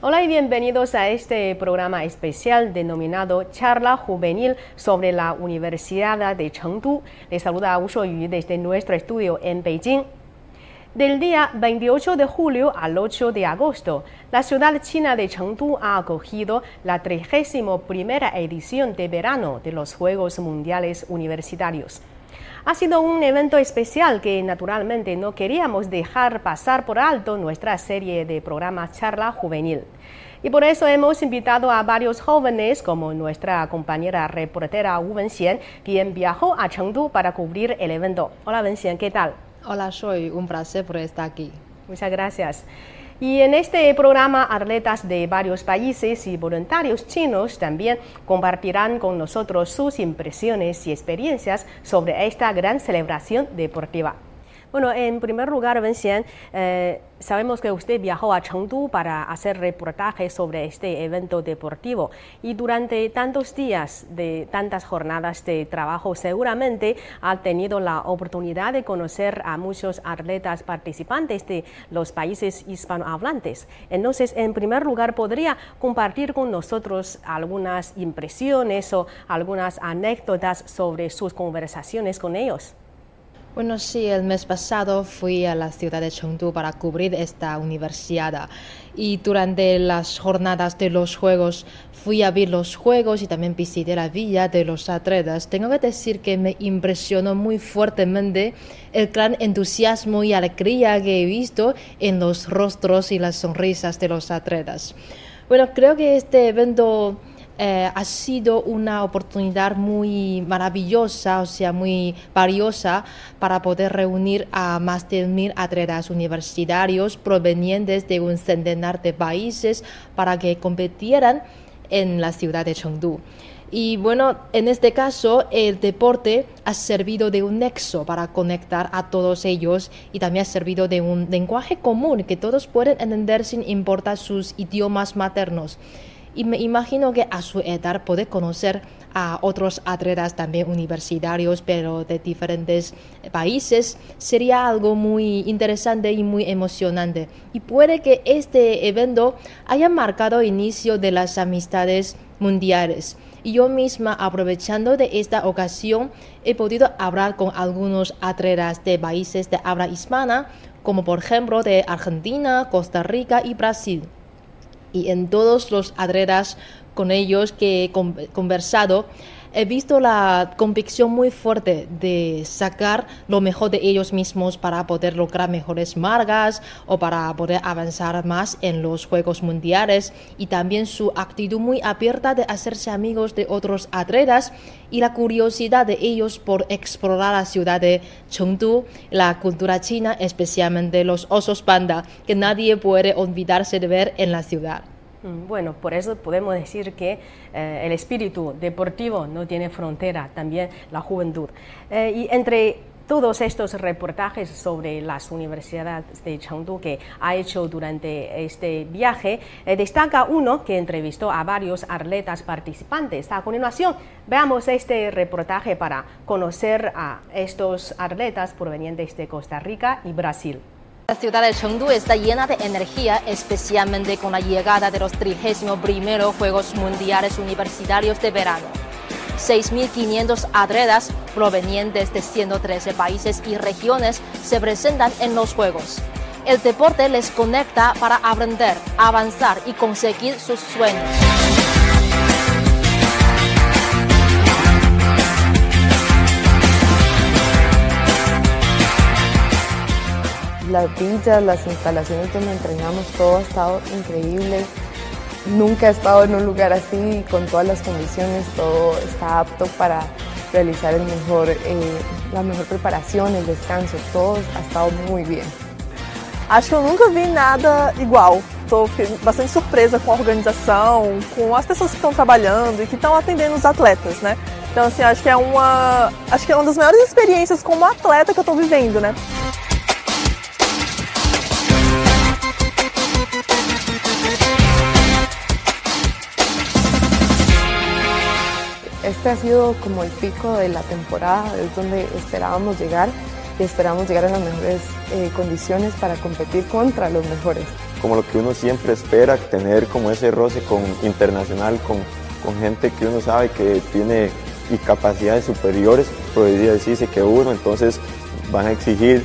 Hola y bienvenidos a este programa especial denominado Charla Juvenil sobre la Universidad de Chengdu. Les saluda Wu Shuoyu desde nuestro estudio en Beijing. Del día 28 de julio al 8 de agosto, la ciudad china de Chengdu ha acogido la 31 edición de verano de los Juegos Mundiales Universitarios. Ha sido un evento especial que naturalmente no queríamos dejar pasar por alto nuestra serie de programas Charla Juvenil. Y por eso hemos invitado a varios jóvenes, como nuestra compañera reportera Wu Wenxian, quien viajó a Chengdu para cubrir el evento. Hola Wenxian, ¿qué tal? Hola, soy un placer por estar aquí. Muchas gracias. Y en este programa, atletas de varios países y voluntarios chinos también compartirán con nosotros sus impresiones y experiencias sobre esta gran celebración deportiva. Bueno, en primer lugar, Vincent, eh, sabemos que usted viajó a Chengdu para hacer reportajes sobre este evento deportivo y durante tantos días de tantas jornadas de trabajo seguramente ha tenido la oportunidad de conocer a muchos atletas participantes de los países hispanohablantes. Entonces, en primer lugar, ¿podría compartir con nosotros algunas impresiones o algunas anécdotas sobre sus conversaciones con ellos? Bueno, sí, el mes pasado fui a la ciudad de Chengdu para cubrir esta universidad y durante las jornadas de los Juegos fui a ver los Juegos y también visité la villa de los atletas. Tengo que decir que me impresionó muy fuertemente el gran entusiasmo y alegría que he visto en los rostros y las sonrisas de los atletas. Bueno, creo que este evento eh, ha sido una oportunidad muy maravillosa, o sea, muy valiosa para poder reunir a más de mil atletas universitarios provenientes de un centenar de países para que compitieran en la ciudad de Chengdu. Y bueno, en este caso el deporte ha servido de un nexo para conectar a todos ellos y también ha servido de un lenguaje común que todos pueden entender sin importar sus idiomas maternos y me imagino que a su edad puede conocer a otros atletas también universitarios, pero de diferentes países, sería algo muy interesante y muy emocionante. Y puede que este evento haya marcado inicio de las amistades mundiales. Y yo misma, aprovechando de esta ocasión, he podido hablar con algunos atletas de países de habla hispana, como por ejemplo de Argentina, Costa Rica y Brasil y en todos los adreras con ellos que he conversado, he visto la convicción muy fuerte de sacar lo mejor de ellos mismos para poder lograr mejores margas o para poder avanzar más en los Juegos Mundiales y también su actitud muy abierta de hacerse amigos de otros atletas y la curiosidad de ellos por explorar la ciudad de Chengdu, la cultura china, especialmente los osos panda, que nadie puede olvidarse de ver en la ciudad. Mm, bueno, por eso podemos decir que eh, el espíritu deportivo no tiene frontera, también la juventud. Eh, y entre todos estos reportajes sobre las universidades de Chengdu que ha hecho durante este viaje, eh, destaca uno que entrevistó a varios atletas participantes. A continuación, veamos este reportaje para conocer a estos atletas provenientes de Costa Rica y Brasil. La ciudad de Chengdu está llena de energía, especialmente con la llegada de los 31 Juegos Mundiales Universitarios de Verano. 6.500 atletas provenientes de 113 países y regiones se presentan en los Juegos. El deporte les conecta para aprender, avanzar y conseguir sus sueños. La villas, las instalaciones donde entrenamos, todo ha estado increíble. Nunca he estado en un lugar así, con todas las condiciones, todo está apto para realizar el mejor, eh, la mejor preparación, el descanso, todo ha estado muy bien. Acho que eu nunca vi nada igual. Estou bastante surpresa com a organização, com as pessoas que estão trabalhando e que estão atendendo os atletas, né? Então, assim, acho que é uma, acho que é uma das maiores experiências como atleta que eu estou vivendo, né? Este ha sido como el pico de la temporada, es donde esperábamos llegar y esperamos llegar a las mejores eh, condiciones para competir contra los mejores. como lo que uno siempre espera, tener como ese roce con internacional, con, con gente que uno sabe que tiene y capacidades superiores, podría decirse que uno, entonces van a exigir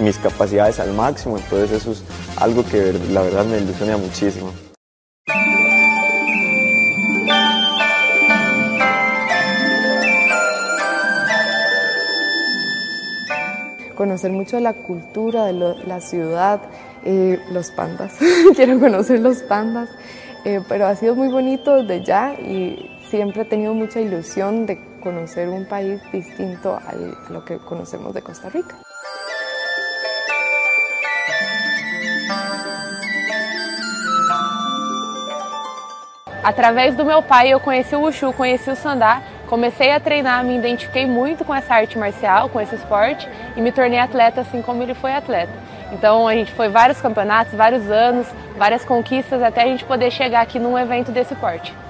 mis capacidades al máximo, entonces eso es algo que la verdad me ilusiona muchísimo. Conocer mucho de la cultura, de la ciudad, eh, los pandas, quiero conocer los pandas, eh, pero ha sido muy bonito desde ya y siempre he tenido mucha ilusión de conocer un país distinto a lo que conocemos de Costa Rica. Através do meu pai eu conheci o Wushu, conheci o Sandá, comecei a treinar, me identifiquei muito com essa arte marcial, com esse esporte e me tornei atleta assim como ele foi atleta. Então a gente foi vários campeonatos, vários anos, várias conquistas até a gente poder chegar aqui num evento desse porte.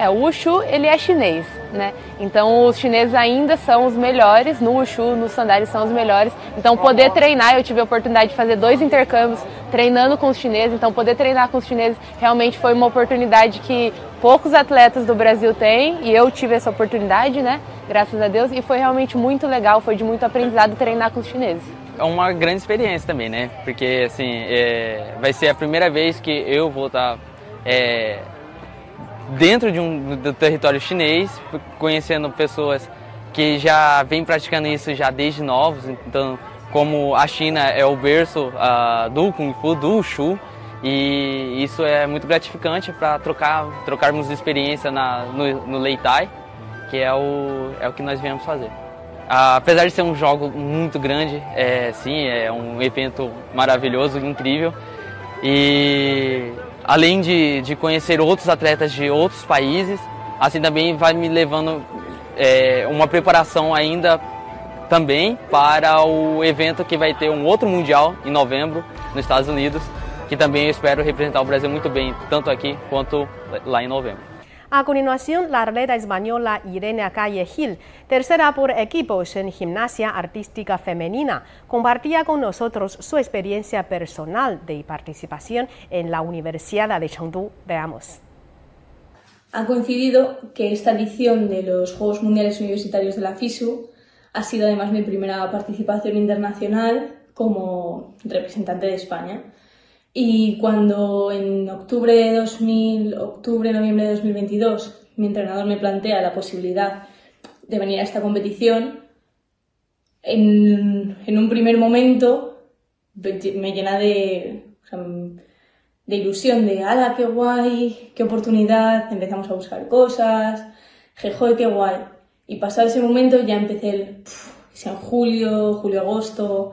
É, o Wushu ele é chinês, né? Então os chineses ainda são os melhores no Wushu, nos sandálios são os melhores. Então poder treinar, eu tive a oportunidade de fazer dois intercâmbios treinando com os chineses, então poder treinar com os chineses realmente foi uma oportunidade que poucos atletas do Brasil têm e eu tive essa oportunidade, né? Graças a Deus e foi realmente muito legal, foi de muito aprendizado treinar com os chineses. É uma grande experiência também, né? Porque assim é, vai ser a primeira vez que eu vou estar é, dentro de um do território chinês, conhecendo pessoas que já vêm praticando isso já desde novos, então como a China é o berço uh, do Kung Fu, do Wushu, e isso é muito gratificante para trocar trocarmos experiência na, no, no Leitai, que é o, é o que nós viemos fazer. Uh, apesar de ser um jogo muito grande, é, sim, é um evento maravilhoso, incrível, e além de, de conhecer outros atletas de outros países, assim também vai me levando é, uma preparação ainda também para o evento que vai ter um outro mundial em novembro nos Estados Unidos, que também eu espero representar o Brasil muito bem, tanto aqui quanto lá em novembro. A continuación, la atleta española Irene Acalle Gil, tercera por equipos en gimnasia artística femenina, compartía con nosotros su experiencia personal de participación en la Universidad de Chengdu. Veamos. Ha coincidido que esta edición de los Juegos Mundiales Universitarios de la FISU ha sido además mi primera participación internacional como representante de España. Y cuando en octubre de 2000, octubre, noviembre de 2022, mi entrenador me plantea la posibilidad de venir a esta competición, en, un primer momento me llena de, de ilusión, de ¡ala, qué guay! ¡Qué oportunidad! Empezamos a buscar cosas, ¡jejoy, qué guay! Y pasado ese momento ya empecé el, en julio, julio-agosto,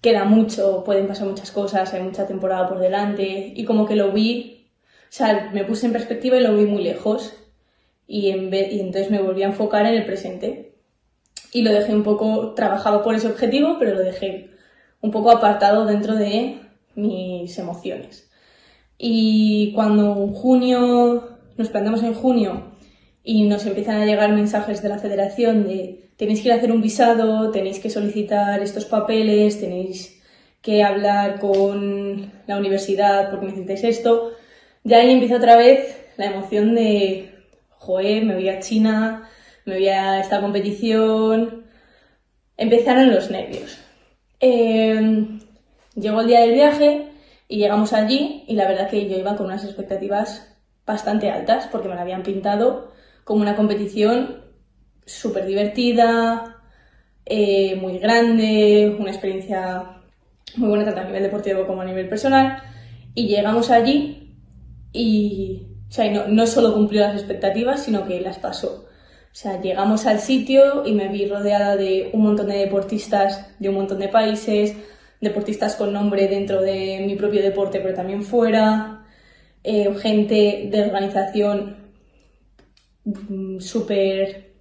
queda mucho, pueden pasar muchas cosas, hay mucha temporada por delante y como que lo vi, o sea, me puse en perspectiva y lo vi muy lejos y, en y entonces me volví a enfocar en el presente y lo dejé un poco, trabajaba por ese objetivo, pero lo dejé un poco apartado dentro de mis emociones. Y cuando en junio, nos planteamos en junio y nos empiezan a llegar mensajes de la federación de tenéis que ir a hacer un visado, tenéis que solicitar estos papeles, tenéis que hablar con la universidad porque necesitáis esto. Ya ahí empieza otra vez la emoción de, joder, me voy a China, me voy a esta competición. Empezaron los nervios. Em, llegó el día del viaje y llegamos allí y la verdad que yo iba con unas expectativas bastante altas porque me la habían pintado como una competición súper divertida, eh, muy grande, una experiencia muy buena tanto a nivel deportivo como a nivel personal. Y llegamos allí y no, no solo cumplió las expectativas, sino que las pasó. O sea, llegamos al sitio y me vi rodeada de un montón de deportistas de un montón de países, deportistas con nombre dentro de mi propio deporte, pero también fuera, eh, gente de organización súper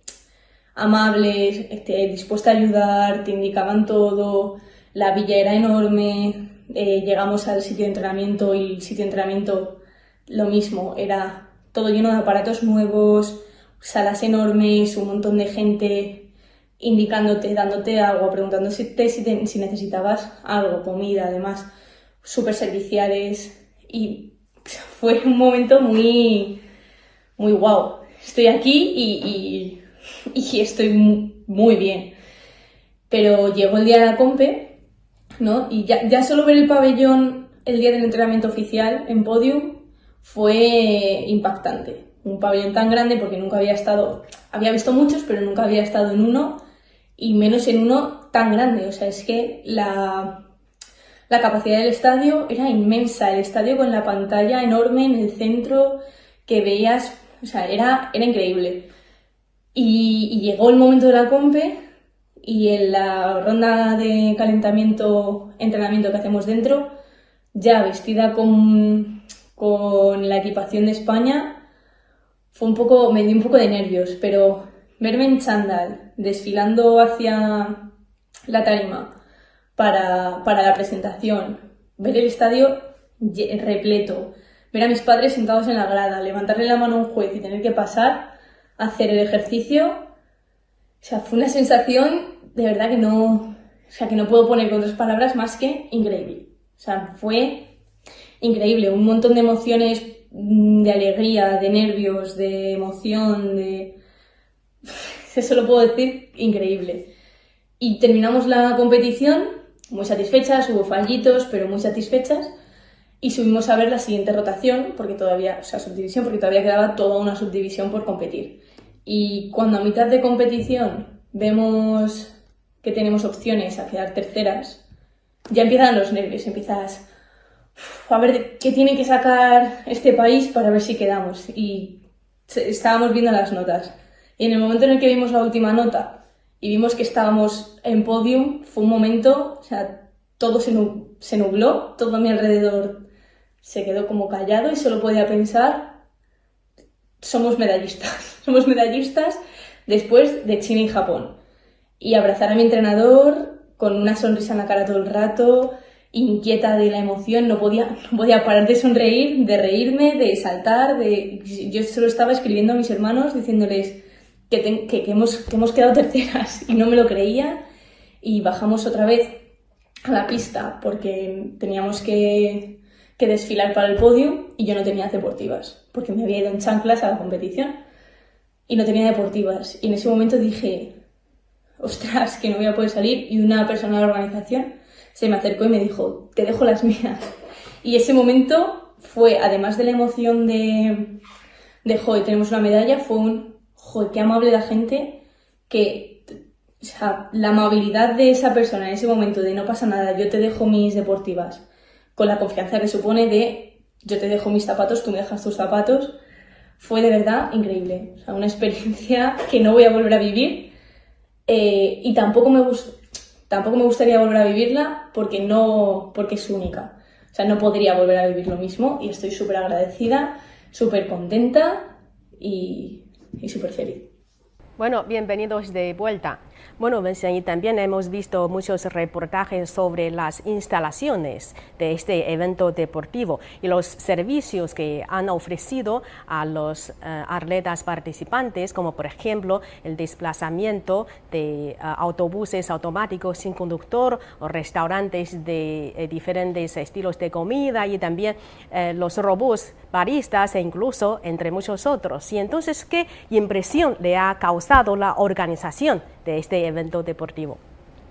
amables, este, dispuesta a ayudar, te indicaban todo, la villa era enorme, eh, llegamos al sitio de entrenamiento y el sitio de entrenamiento lo mismo, era todo lleno de aparatos nuevos, salas enormes, un montón de gente indicándote, dándote agua, preguntándote si, si necesitabas algo, comida, además, súper serviciales. y fue un momento muy, muy guau. Estoy aquí y, y, estoy muy bien. Pero llegó el día de la compe, ¿no? Y ya, ya solo ver el pabellón el día del entrenamiento oficial en podium fue impactante. Un pabellón tan grande porque nunca había estado, había visto muchos, pero nunca había estado en uno y menos en uno tan grande. O sea, es que la, la capacidad del estadio era inmensa. El estadio con la pantalla enorme en el centro que veías, o sea, era, era increíble. Y, llegó el momento de la compe y en la ronda de calentamiento, entrenamiento que hacemos dentro, ya vestida con, con la equipación de España, fue un poco, me dio un poco de nervios, pero verme en chándal, desfilando hacia la tarima para, para la presentación, ver el estadio repleto, ver a mis padres sentados en la grada, levantarle la mano a un juez y tener que pasar, a hacer el ejercicio, o sea, fue una sensación de verdad que no, o sea, que no puedo poner con otras palabras más que increíble. O sea, fue increíble, un montón de emociones mm, de alegría, de nervios, de emoción, de... Eso lo puedo decir, increíble. Y terminamos la competición muy satisfechas, hubo fallitos, pero muy satisfechas. Y subimos a ver la siguiente rotación, porque todavía, o sea, subdivisión, porque todavía quedaba toda una subdivisión por competir. Y cuando a mitad de competición vemos que tenemos opciones a quedar terceras, ya empiezan los nervios, empiezas a ver qué tiene que sacar este país para ver si quedamos. Y estábamos viendo las notas. Y en el momento en el que vimos la última nota y vimos que estábamos en podium, fue un momento, o sea, todo se, nubló, todo a mi alrededor se quedó como callado y solo podía pensar, somos medallistas, somos medallistas después de China y Japón. Y abrazar a mi entrenador, con una sonrisa en la cara todo el rato, inquieta de la emoción, no podía, no podía parar de sonreír, de reírme, de saltar, de... Yo solo estaba escribiendo a mis hermanos diciéndoles que, que, hemos, que hemos quedado terceras y no me lo creía y bajamos otra vez a la pista porque teníamos que, que desfilar para el podio y yo no tenía deportivas porque me había ido en chanclas a la competición y no tenía deportivas. Y en ese momento dije ostras, que no voy a poder salir, y una persona de la organización se me acercó y me dijo, te dejo las mías. Y ese momento fue, además de la emoción de, de joder, tenemos una medalla, fue un, joder, qué amable la gente, que, o sea, la amabilidad de esa persona en ese momento de no pasa nada, yo te dejo mis deportivas, con la confianza que supone de, yo te dejo mis zapatos, tú me dejas tus zapatos, fue de verdad increíble. Una experiencia que no voy a volver a vivir eh, y tampoco me, tampoco me gustaría volver a vivirla porque, no, porque es única. O sea, no podría volver a vivir lo mismo y estoy súper agradecida, súper contenta y, y súper feliz. Bueno, bienvenidos de vuelta. Bueno, y también hemos visto muchos reportajes sobre las instalaciones de este evento deportivo y los servicios que han ofrecido a los uh, atletas participantes, como por ejemplo el desplazamiento de uh, autobuses automáticos sin conductor o restaurantes de eh, diferentes estilos de comida y también eh, los robots baristas e incluso entre muchos otros. Y entonces, ¿qué impresión le ha causado la organización de este evento deportivo?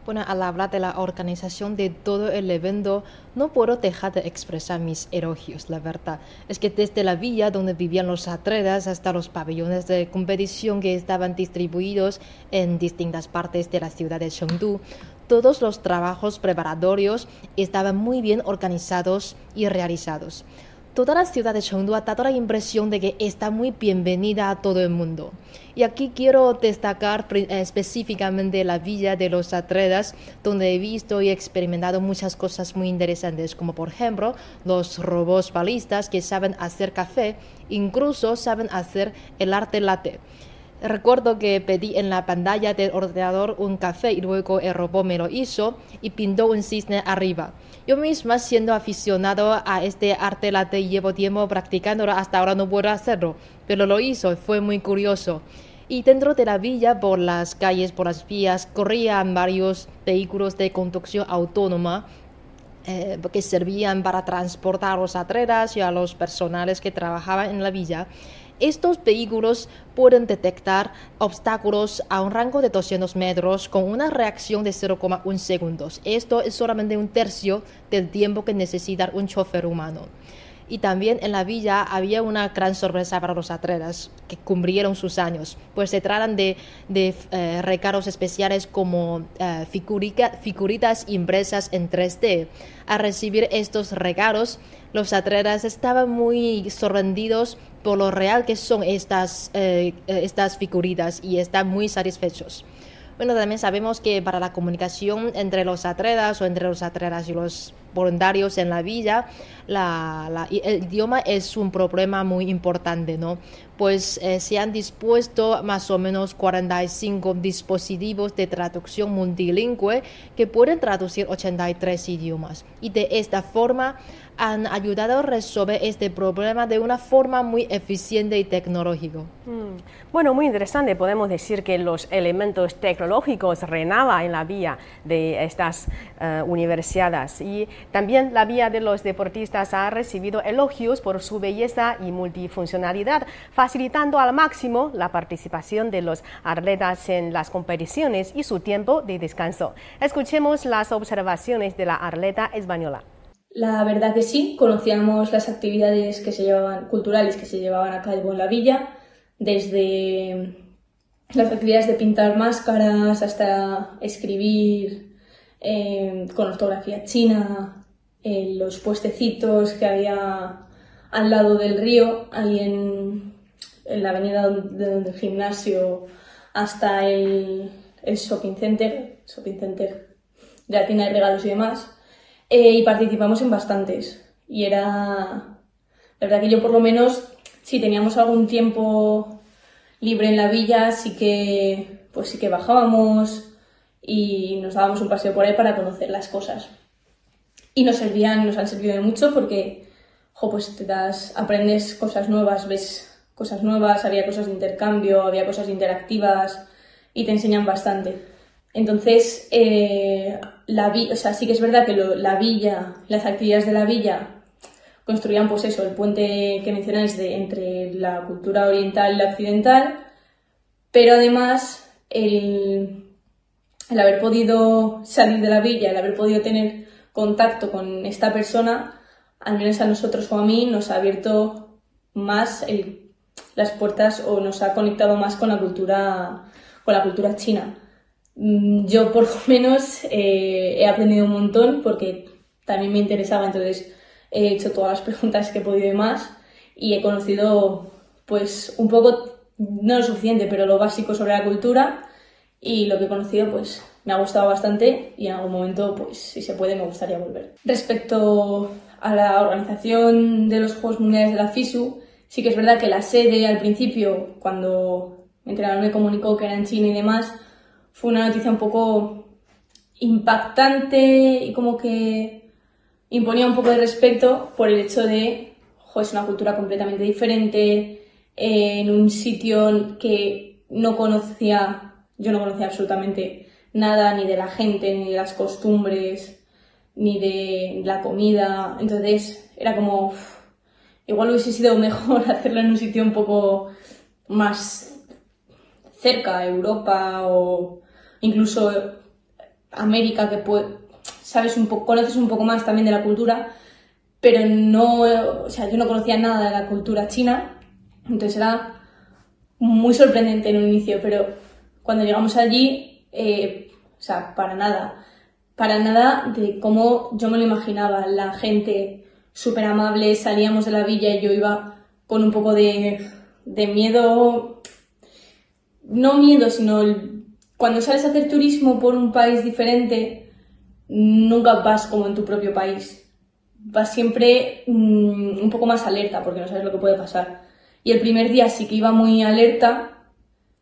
Bueno, al hablar de la organización de todo el evento, no puedo dejar de expresar mis elogios, la verdad. Es que desde la villa donde vivían los atletas hasta los pabellones de competición que estaban distribuidos en distintas partes de la ciudad de Chengdu, todos los trabajos preparatorios estaban muy bien organizados y realizados. Toda la ciudad de Chengdu ha dado la impresión de que está muy bienvenida a todo el mundo. Y aquí quiero destacar específicamente la villa de los atletas, donde he visto y experimentado muchas cosas muy interesantes, como por ejemplo los robots balistas que saben hacer café, incluso saben hacer el arte latte. Recuerdo que pedí en la pantalla del ordenador un café y luego el robot me lo hizo y pintó un cisne arriba. Yo misma, siendo aficionado a este arte latte, llevo tiempo practicándolo, hasta ahora no puedo hacerlo, pero lo hizo, fue muy curioso. Y dentro de la villa, por las calles, por las vías, corrían varios vehículos de conducción autónoma eh, que servían para transportar a los atletas y a los personales que trabajaban en la villa. Estos vehículos pueden detectar obstáculos a un rango de 200 metros con una reacción de 0,1 segundos. Esto es solamente un tercio del tiempo que necesita un chofer humano. Y también en la villa había una gran sorpresa para los atletas que cumplieron sus años, pues se tratan de, de eh, recaros especiales como eh, figuritas impresas en 3D. Al recibir estos regalos, los atletas estaban muy sorprendidos por lo real que son estas, eh, estas figuritas y están muy satisfechos. Bueno, también sabemos que para la comunicación entre los atletas o entre los atletas y los voluntarios en la villa, el idioma es un problema muy importante, ¿no? Pues eh, se han dispuesto más o menos 45 dispositivos de traducción multilingüe que pueden traducir 83 idiomas. Y de esta forma han ayudado a resolver este problema de una forma muy eficiente y tecnológica. Mm. Bueno, muy interesante. Podemos decir que los elementos tecnológicos reinaban en la vía de estas uh, universidades y también la vía de los deportistas ha recibido elogios por su belleza y multifuncionalidad, facilitando al máximo la participación de los atletas en las competiciones y su tiempo de descanso. Escuchemos las observaciones de la atleta española. La verdad que sí, conocíamos las actividades que se llevaban, culturales que se llevaban a cabo en la villa, desde las actividades de pintar máscaras hasta escribir eh, con ortografía china, eh, los puestecitos que había al lado del río, ahí en, la avenida del gimnasio hasta el, el shopping center, shopping center de la tienda de regalos y demás eh, y participamos en bastantes. Y era, la verdad que yo por lo menos, si teníamos algún tiempo libre en la villa, sí que, pues sí que bajábamos y nos dábamos un paseo por ahí para conocer las cosas. Y nos servían, nos han servido de mucho porque, jo, pues te das, aprendes cosas nuevas, ves cosas nuevas, había cosas de intercambio, había cosas interactivas y te enseñan bastante. Entonces, eh, la o sea, sí que es verdad que la villa, las actividades de la villa construían pues eso, el puente que mencionáis de, entre la cultura oriental y la occidental, pero además el, el haber podido salir de la villa, el haber podido tener contacto con esta persona, al menos a nosotros o a mí, nos ha abierto más las puertas o nos ha conectado más con la cultura, con la cultura china. Mm, yo por lo menos eh, he aprendido un montón porque también me interesaba, entonces he hecho todas las preguntas que he podido y más y he conocido pues un poco, no lo suficiente, pero lo básico sobre la cultura y lo que he conocido pues me ha gustado bastante y en algún momento pues si se puede me gustaría volver. Respecto a la organización de los Juegos Mundiales de la FISU, sí que es verdad que la sede al principio, cuando mi entrenador me comunicó que era en China y demás, fue una noticia un poco impactante y como que imponía un poco de respeto por el hecho de, jo, es una cultura completamente diferente, eh, en un sitio que no conocía, yo no conocía absolutamente nada, ni de la gente, ni de las costumbres, ni de la comida. Entonces era como, igual hubiese sido mejor hacerlo en un sitio un poco más cerca, Europa o incluso América, que sabes un poco, conoces un poco más también de la cultura, pero no, o sea, yo no conocía nada de la cultura china, entonces era muy sorprendente en un inicio, pero cuando llegamos allí, eh, o sea, para nada, para nada de cómo yo me lo imaginaba, la gente súper amable, salíamos de la villa y yo iba con un poco de, de miedo, no miedo, sino el cuando sales a hacer turismo por un país diferente, nunca vas como en tu propio país. Vas siempre mm, un poco más alerta porque no sabes lo que puede pasar. Y el primer día sí que iba muy alerta,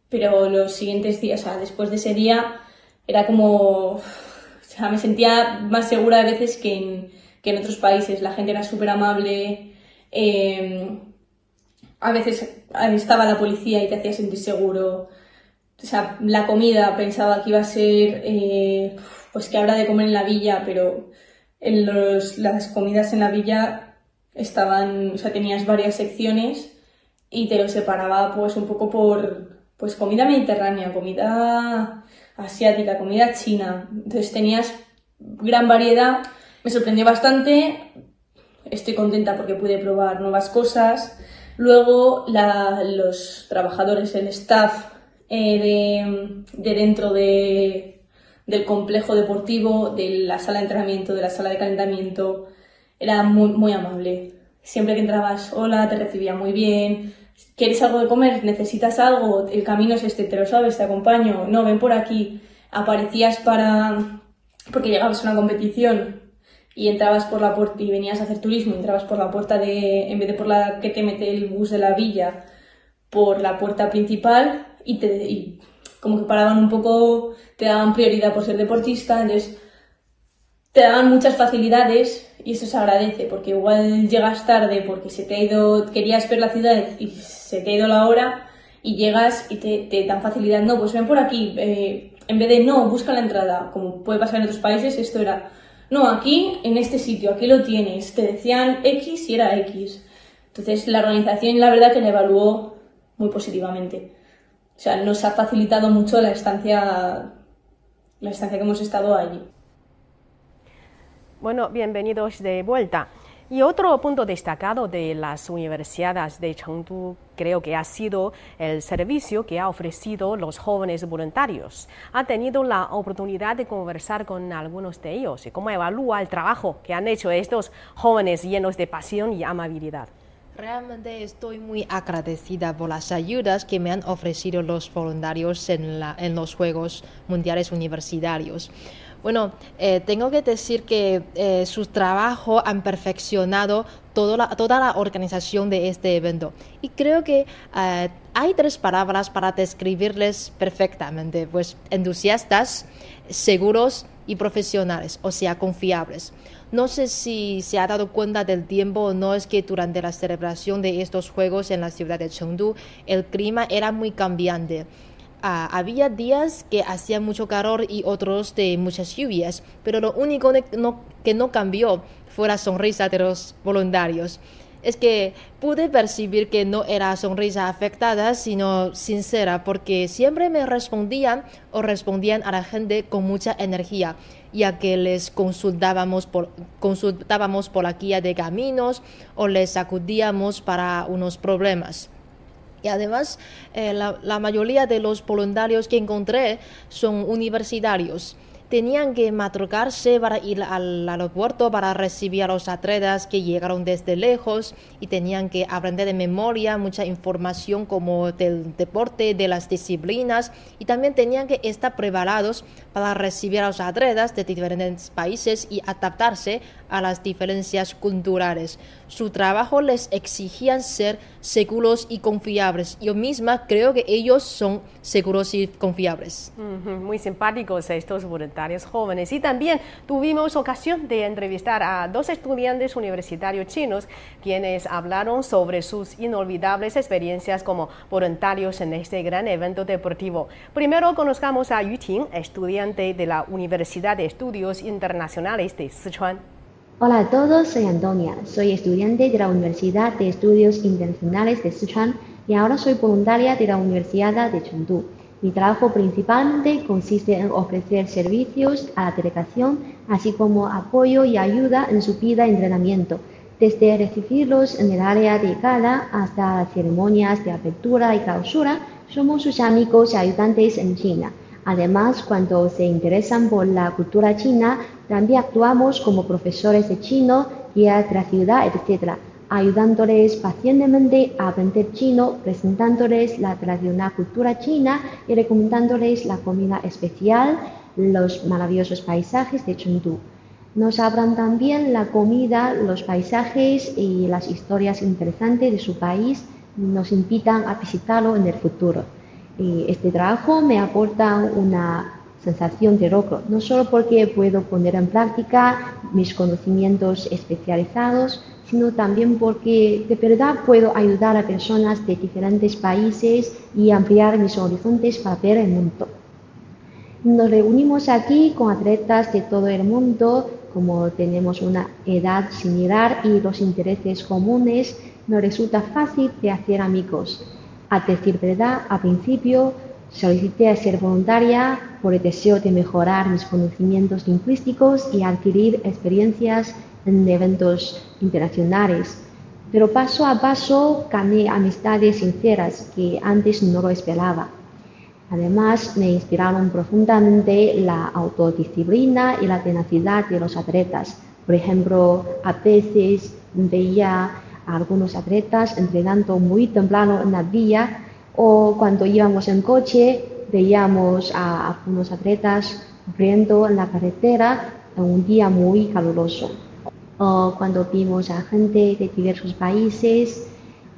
pero los siguientes días, o sea, después de ese día, era como. O sea, me sentía más segura a veces que en, que en otros países. La gente era súper amable. Em, a veces estaba la policía y te hacía sentir seguro o sea, la comida pensaba que iba a ser, eh, pues que habrá de comer en la villa, pero en los, las comidas en la villa estaban, o sea, tenías varias secciones y te lo separaba pues un poco por pues comida mediterránea, comida asiática, comida china. Entonces tenías gran variedad. Me sorprendió bastante. Estoy contenta porque pude probar nuevas cosas. Luego los trabajadores, el staff eh, de, dentro de, del complejo deportivo, de la sala de entrenamiento, de la sala de calentamiento, era muy, muy amable. Siempre que entrabas, hola, te recibía muy bien. ¿Quieres algo de comer? ¿Necesitas algo? El camino es este, te lo sabes, te acompaño. No, ven por aquí. Aparecías para... porque llegabas a una competición y entrabas por la puerta y venías a hacer turismo, entrabas por la puerta de, en vez de por la que te mete el bus de la villa, por la puerta principal y, te, y como que paraban un poco, te daban prioridad por ser deportista, entonces te daban muchas facilidades y eso se agradece porque igual llegas tarde porque se te ha ido, querías ver la ciudad y se te ha ido la hora y llegas y te, te dan facilidad, no, pues ven por aquí, eh, en vez de no, busca la entrada, como puede pasar en otros países, esto era no, aquí, en este sitio, aquí lo tienes. Te decían X y era X. Entonces, la organización, la verdad, que la evaluó muy positivamente. O sea, nos ha facilitado mucho la estancia, la estancia que hemos estado allí. Bueno, bienvenidos de vuelta. Y otro punto destacado de las universidades de Chengdu creo que ha sido el servicio que ha ofrecido los jóvenes voluntarios. Ha tenido la oportunidad de conversar con algunos de ellos y cómo evalúa el trabajo que han hecho estos jóvenes llenos de pasión y amabilidad. Realmente estoy muy agradecida por las ayudas que me han ofrecido los voluntarios en, en los Juegos Mundiales Universitarios. Bueno, eh, tengo que decir que eh, sus trabajos han perfeccionado toda la, toda la organización de este evento. Y creo que eh, hay tres palabras para describirles perfectamente, pues entusiastas, seguros y profesionales, o sea, confiables. No sé si se ha dado cuenta del tiempo o no, es que durante la celebración de estos Juegos en la ciudad de Chengdu, el clima era muy cambiante. Ah, había días que hacía mucho calor y otros de muchas lluvias, pero lo único que no cambió fue la sonrisa de los voluntarios. Es que pude percibir que no era sonrisa afectada, sino sincera, porque siempre me respondían o respondían a la gente con mucha energía, ya que les consultábamos por, consultábamos por la guía de caminos o les acudíamos para unos problemas. Y además, eh, la, la mayoría de los voluntarios que encontré son universitarios tenían que madrugarse para ir al aeropuerto para recibir a los atletas que llegaron desde lejos y tenían que aprender de memoria mucha información como del deporte, de las disciplinas y también tenían que estar preparados para recibir a los atletas de diferentes países y adaptarse a las diferencias culturales. Su trabajo les exigía ser seguros y confiables. Yo misma creo que ellos son seguros y confiables. Muy simpáticos estos voluntarios jóvenes. Y también tuvimos ocasión de entrevistar a dos estudiantes universitarios chinos quienes hablaron sobre sus inolvidables experiencias como voluntarios en este gran evento deportivo. Primero conozcamos a Yu Ting, estudiante de la Universidad de Estudios Internacionales de Sichuan. Hola a todos, soy Antonia, soy estudiante de la Universidad de Estudios Internacionales de Sichuan y ahora soy voluntaria de la Universidad de Chengdu. Mi trabajo principalmente consiste en ofrecer servicios a la delegación, así como apoyo y ayuda en su vida de entrenamiento, desde recibirlos en el área de gala hasta ceremonias de apertura y clausura, somos sus amigos y ayudantes en China. Además, cuando se interesan por la cultura china, también actuamos como profesores de chino, guías de ciudad, etc., ayudándoles pacientemente a aprender chino, presentándoles la tradicional cultura china y recomendándoles la comida especial, los maravillosos paisajes de Chengdu. Nos hablan también la comida, los paisajes y las historias interesantes de su país nos invitan a visitarlo en el futuro este trabajo me aporta una sensación de logro, no solo porque puedo poner en práctica mis conocimientos especializados, sino también porque de verdad puedo ayudar a personas de diferentes países y ampliar mis horizontes para ver el mundo. Nos reunimos aquí con atletas de todo el mundo como tenemos una edad similar y los intereses comunes, me resulta fácil de hacer amigos. A decir verdad, al principio solicité ser voluntaria por el deseo de mejorar mis conocimientos lingüísticos y adquirir experiencias en eventos internacionales. Pero paso a paso gané amistades sinceras que antes no lo esperaba. Además, me inspiraron profundamente la autodisciplina y la tenacidad de los atletas. Por ejemplo, a veces veía algunos atletas entrenando muy temprano en la vía o cuando íbamos en coche veíamos a algunos atletas corriendo en la carretera en un día muy caluroso. O cuando vimos a gente de diversos países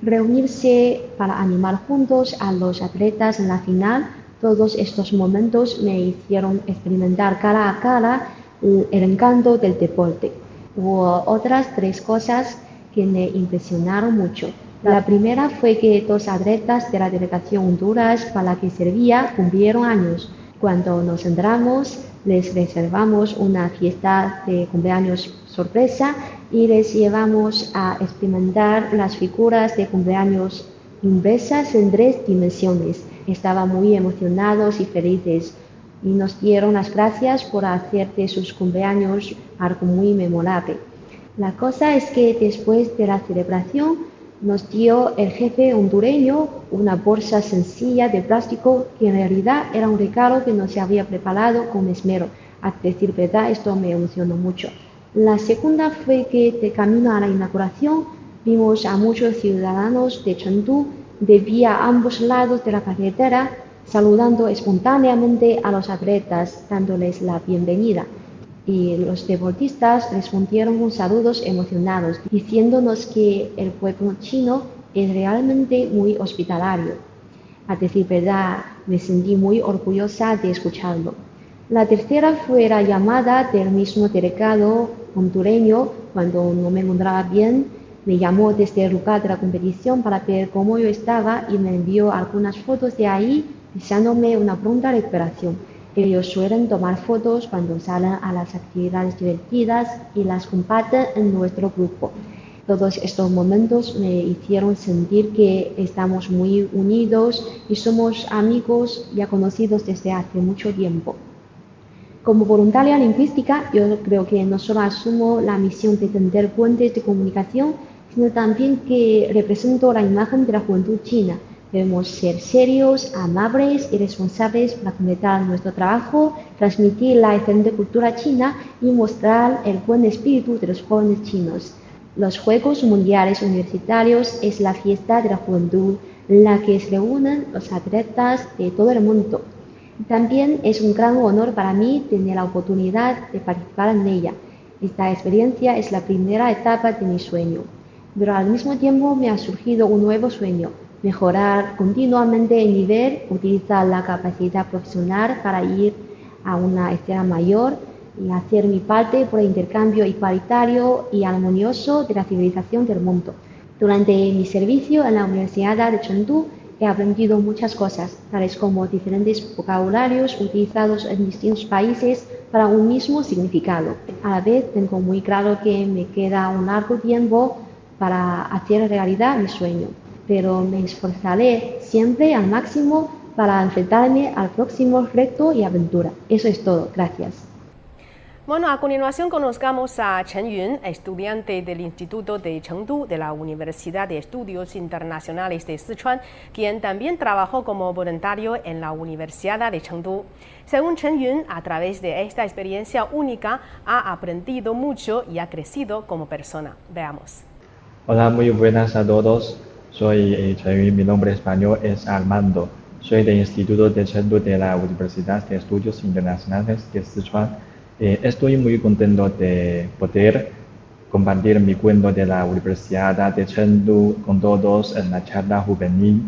reunirse para animar juntos a los atletas en la final todos estos momentos me hicieron experimentar cara a cara el encanto del deporte. Hubo otras tres cosas que me impresionaron mucho. La primera fue que dos atletas de la delegación Honduras para la que servía cumplieron años. Cuando nos entramos, les reservamos una fiesta de cumpleaños sorpresa y les llevamos a experimentar las figuras de cumpleaños inversas en tres dimensiones estaban muy emocionados y felices y nos dieron las gracias por hacer de sus cumpleaños algo muy memorable. La cosa es que después de la celebración nos dio el jefe hondureño una bolsa sencilla de plástico que en realidad era un regalo que no se había preparado con esmero. A decir verdad, esto me emocionó mucho. La segunda fue que de camino a la inauguración vimos a muchos ciudadanos de Chengdu de vía a ambos lados de la carretera, saludando espontáneamente a los atletas, dándoles la bienvenida. Y los deportistas respondieron con saludos emocionados, diciéndonos que el pueblo chino es realmente muy hospitalario. A decir verdad, me sentí muy orgullosa de escucharlo. La tercera fue la llamada del mismo delegado hondureño cuando no me encontraba bien me llamó desde el lugar de la competición para ver cómo yo estaba y me envió algunas fotos de ahí deseándome una pronta recuperación. Ellos suelen tomar fotos cuando salen a las actividades divertidas y las comparten en nuestro grupo. Todos estos momentos me hicieron sentir que estamos muy unidos y somos amigos ya conocidos desde hace mucho tiempo. Como voluntaria lingüística, yo creo que no solo asumo la misión de tender puentes de comunicación, sino también que represento la imagen de la juventud china. Debemos ser serios, amables y responsables para completar nuestro trabajo, transmitir la excelente cultura china y mostrar el buen espíritu de los jóvenes chinos. Los Juegos Mundiales Universitarios es la fiesta de la juventud en la que se reúnen los atletas de todo el mundo. También es un gran honor para mí tener la oportunidad de participar en ella. Esta experiencia es la primera etapa de mi sueño pero al mismo tiempo me ha surgido un nuevo sueño, mejorar continuamente el nivel, utilizar la capacidad profesional para ir a una escena mayor y hacer mi parte por el intercambio igualitario y armonioso de la civilización del mundo. Durante mi servicio en la Universidad de Chengdu he aprendido muchas cosas, tales como diferentes vocabularios utilizados en distintos países para un mismo significado. A la vez tengo muy claro que me queda un largo tiempo para hacer realidad mi sueño, pero me esforzaré siempre al máximo para enfrentarme al próximo reto y aventura. Eso es todo. Gracias. Bueno, a continuación conozcamos a Chen Yun, estudiante del Instituto de Chengdu de la Universidad de Estudios Internacionales de Sichuan, quien también trabajó como voluntario en la Universidad de Chengdu. Según Chen Yun, a través de esta experiencia única ha aprendido mucho y ha crecido como persona. Veamos. Hola, muy buenas a todos. Soy eh, mi nombre español es Armando. Soy del Instituto de Chengdu de la Universidad de Estudios Internacionales de Sichuan. Eh, estoy muy contento de poder compartir mi cuento de la Universidad de Chengdu con todos en la charla juvenil.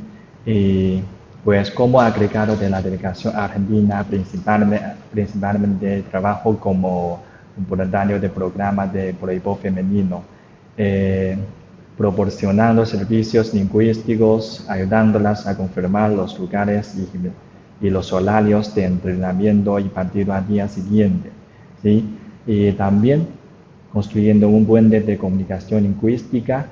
Y pues como agregado de la delegación argentina, principalmente, principalmente trabajo como voluntario del programa de voleibol femenino. Eh, proporcionando servicios lingüísticos, ayudándolas a confirmar los lugares y, los horarios de entrenamiento y partido al día siguiente. ¿sí? Y también construyendo un puente de comunicación lingüística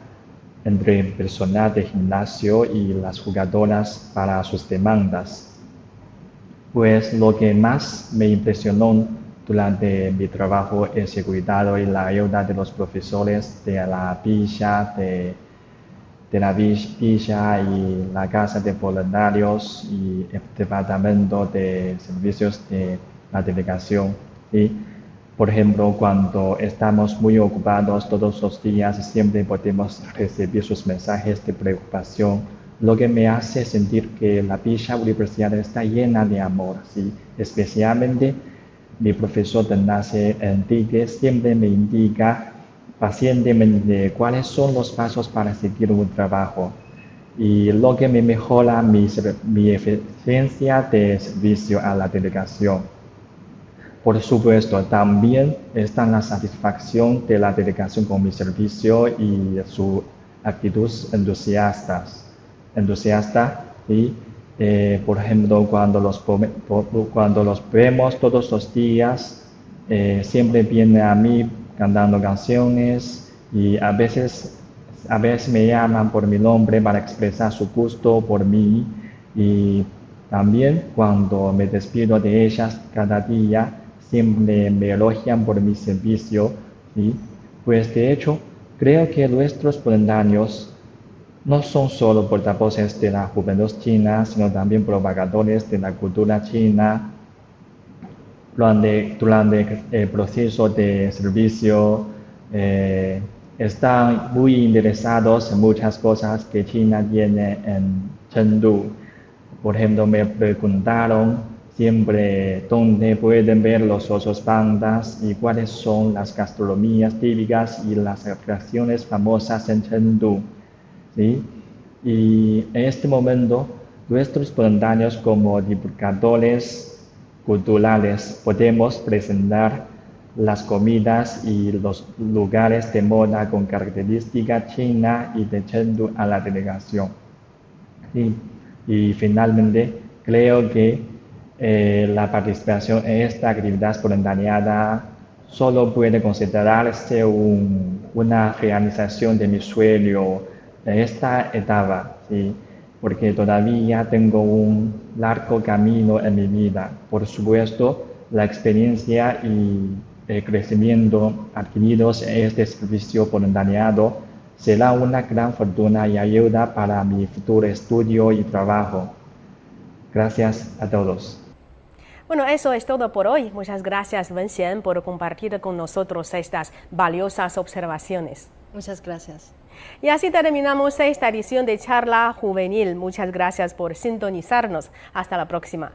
entre el personal de gimnasio y las jugadoras para sus demandas. Pues lo que más me impresionó durante mi trabajo cuidado y la ayuda de los profesores de la villa, de, la villa y la casa de voluntarios y el departamento de servicios de la delegación. Y, por ejemplo, cuando estamos muy ocupados todos los días, siempre podemos recibir sus mensajes de preocupación, lo que me hace sentir que la villa universitaria está llena de amor, ¿sí? especialmente mi profesor de Nace Enrique siempre me indica pacientemente cuáles son los pasos para seguir un trabajo y lo que me mejora mi, mi eficiencia de servicio a la delegación. Por supuesto, también está la satisfacción de la delegación con mi servicio y su actitud entusiasta, entusiasta y eh, por ejemplo, cuando los, cuando los vemos todos los días, eh, siempre viene a mí cantando canciones y a veces, a veces me llaman por mi nombre para expresar su gusto por mí. Y también cuando me despido de ellas cada día, siempre me elogian por mi servicio pues de hecho creo que nuestros voluntarios no son solo portavoces de la juventud china, sino también propagadores de la cultura china. Durante, el proceso de servicio eh, están muy interesados en muchas cosas que China tiene en Chengdu. Por ejemplo, me preguntaron siempre dónde pueden ver los osos pandas y cuáles son las gastronomías típicas y las atracciones famosas en Chengdu. Y en este momento, nuestros voluntarios como divulgadores culturales podemos presentar las comidas y los lugares de moda con característica china y de Chengdu a la delegación. Y, finalmente, creo que eh, la participación en esta actividad voluntariada solo puede considerarse una realización de mi sueño esta etapa, ¿sí? porque todavía tengo un largo camino en mi vida. Por supuesto, la experiencia y el crecimiento adquiridos en este servicio voluntariado será una gran fortuna y ayuda para mi futuro estudio y trabajo. Gracias a todos. Bueno, eso es todo por hoy. Muchas gracias, Wen por compartir con nosotros estas valiosas observaciones. Muchas gracias. Y así terminamos esta edición de Charla Juvenil. Muchas gracias por sintonizarnos. Hasta la próxima.